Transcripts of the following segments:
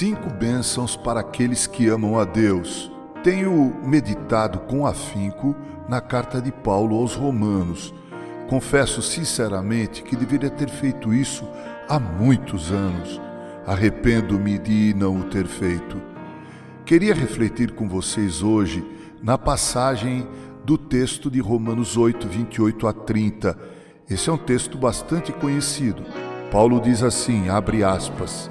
Cinco bênçãos para aqueles que amam a Deus. Tenho meditado com afinco na carta de Paulo aos Romanos. Confesso sinceramente que deveria ter feito isso há muitos anos. Arrependo-me de não o ter feito. Queria refletir com vocês hoje na passagem do texto de Romanos 8, 28 a 30. Esse é um texto bastante conhecido. Paulo diz assim: abre aspas.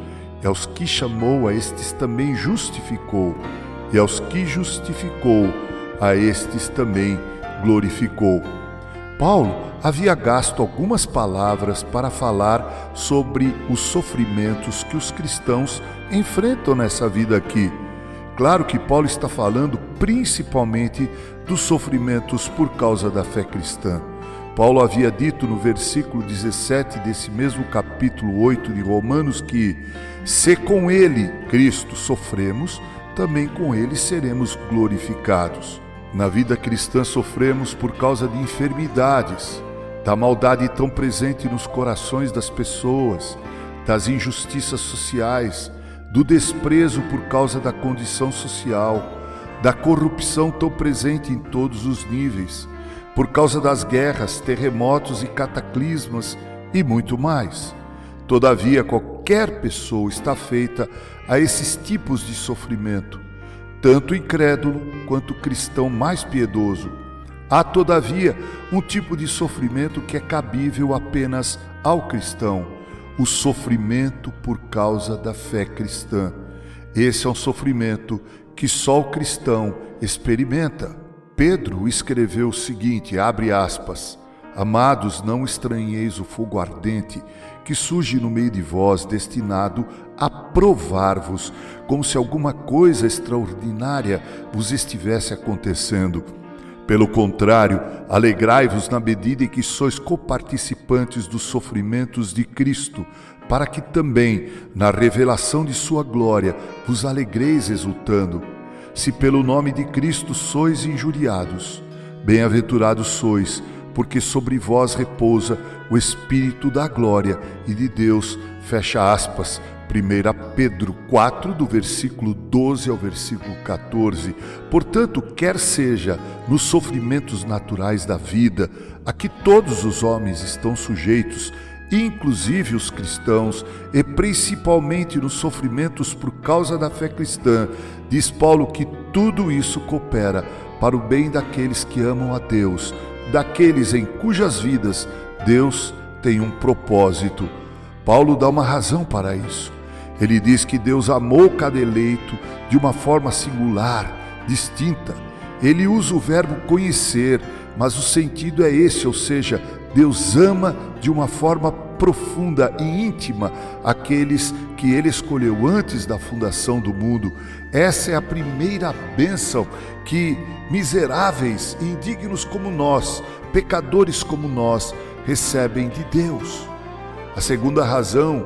E aos que chamou, a estes também justificou. E aos que justificou, a estes também glorificou. Paulo havia gasto algumas palavras para falar sobre os sofrimentos que os cristãos enfrentam nessa vida aqui. Claro que Paulo está falando principalmente dos sofrimentos por causa da fé cristã. Paulo havia dito no versículo 17 desse mesmo capítulo 8 de Romanos que, se com ele, Cristo, sofremos, também com ele seremos glorificados. Na vida cristã sofremos por causa de enfermidades, da maldade tão presente nos corações das pessoas, das injustiças sociais, do desprezo por causa da condição social, da corrupção tão presente em todos os níveis por causa das guerras, terremotos e cataclismas e muito mais. Todavia, qualquer pessoa está feita a esses tipos de sofrimento, tanto incrédulo quanto cristão mais piedoso. Há, todavia, um tipo de sofrimento que é cabível apenas ao cristão: o sofrimento por causa da fé cristã. Esse é um sofrimento que só o cristão experimenta. Pedro escreveu o seguinte, abre aspas, Amados, não estranheis o fogo ardente que surge no meio de vós, destinado a provar-vos, como se alguma coisa extraordinária vos estivesse acontecendo. Pelo contrário, alegrai-vos na medida em que sois coparticipantes dos sofrimentos de Cristo, para que também, na revelação de Sua glória, vos alegreis exultando se pelo nome de Cristo sois injuriados. Bem-aventurados sois, porque sobre vós repousa o Espírito da glória e de Deus. Fecha aspas. 1 Pedro 4, do versículo 12 ao versículo 14. Portanto, quer seja nos sofrimentos naturais da vida, a que todos os homens estão sujeitos, inclusive os cristãos, e principalmente nos sofrimentos por causa da fé cristã, diz Paulo que tudo isso coopera para o bem daqueles que amam a Deus, daqueles em cujas vidas Deus tem um propósito. Paulo dá uma razão para isso. Ele diz que Deus amou cada eleito de uma forma singular, distinta. Ele usa o verbo conhecer, mas o sentido é esse, ou seja, Deus ama de uma forma profunda e íntima aqueles que ele escolheu antes da fundação do mundo. Essa é a primeira bênção que miseráveis e indignos como nós, pecadores como nós, recebem de Deus. A segunda razão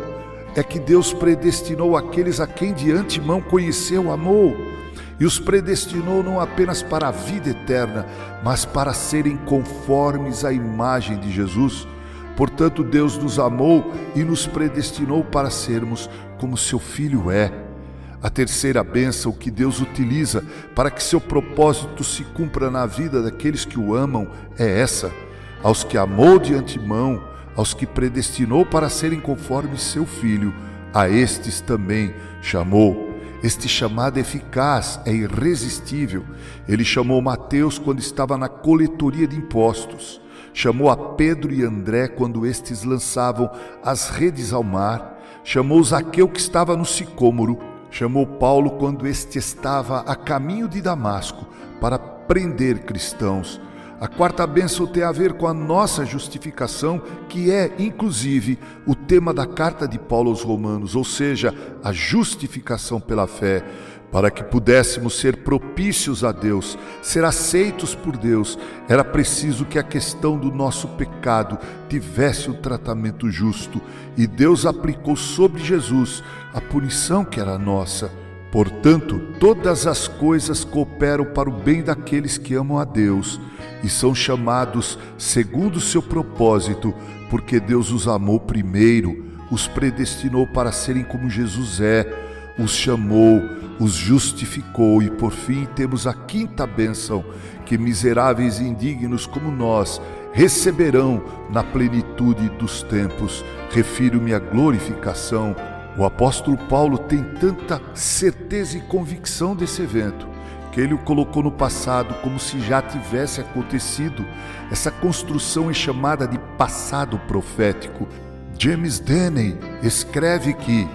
é que Deus predestinou aqueles a quem de antemão conheceu, amou e os predestinou não apenas para a vida eterna, mas para serem conformes à imagem de Jesus. Portanto, Deus nos amou e nos predestinou para sermos como seu filho é. A terceira bênção que Deus utiliza para que seu propósito se cumpra na vida daqueles que o amam é essa: aos que amou de antemão, aos que predestinou para serem conformes seu filho, a estes também chamou. Este chamado eficaz, é irresistível. Ele chamou Mateus quando estava na coletoria de impostos. Chamou a Pedro e André quando estes lançavam as redes ao mar. Chamou Zaqueu que estava no sicômoro. Chamou Paulo quando este estava a caminho de Damasco para prender cristãos. A quarta bênção tem a ver com a nossa justificação, que é, inclusive, o tema da carta de Paulo aos Romanos, ou seja, a justificação pela fé. Para que pudéssemos ser propícios a Deus, ser aceitos por Deus, era preciso que a questão do nosso pecado tivesse um tratamento justo, e Deus aplicou sobre Jesus a punição que era nossa. Portanto, todas as coisas cooperam para o bem daqueles que amam a Deus e são chamados segundo o seu propósito, porque Deus os amou primeiro, os predestinou para serem como Jesus é, os chamou, os justificou e por fim temos a quinta bênção, que miseráveis e indignos como nós receberão na plenitude dos tempos. Refiro-me à glorificação o apóstolo Paulo tem tanta certeza e convicção desse evento que ele o colocou no passado como se já tivesse acontecido. Essa construção é chamada de passado profético. James Denney escreve que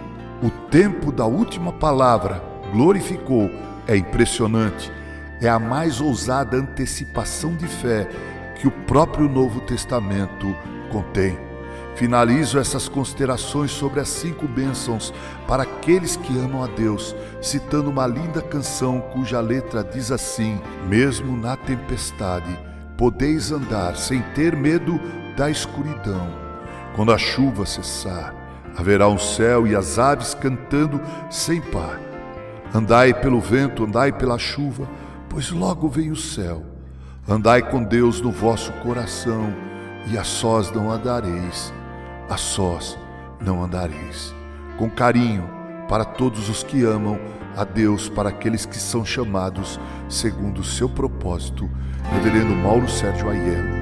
o tempo da última palavra glorificou é impressionante. É a mais ousada antecipação de fé que o próprio Novo Testamento contém. Finalizo essas considerações sobre as cinco bênçãos para aqueles que amam a Deus, citando uma linda canção cuja letra diz assim: Mesmo na tempestade, podeis andar sem ter medo da escuridão. Quando a chuva cessar, haverá um céu e as aves cantando sem par. Andai pelo vento, andai pela chuva, pois logo vem o céu. Andai com Deus no vosso coração, e a sós não andareis a sós não andareis. Com carinho para todos os que amam a Deus, para aqueles que são chamados segundo o seu propósito. Reverendo Mauro Sérgio Aiello.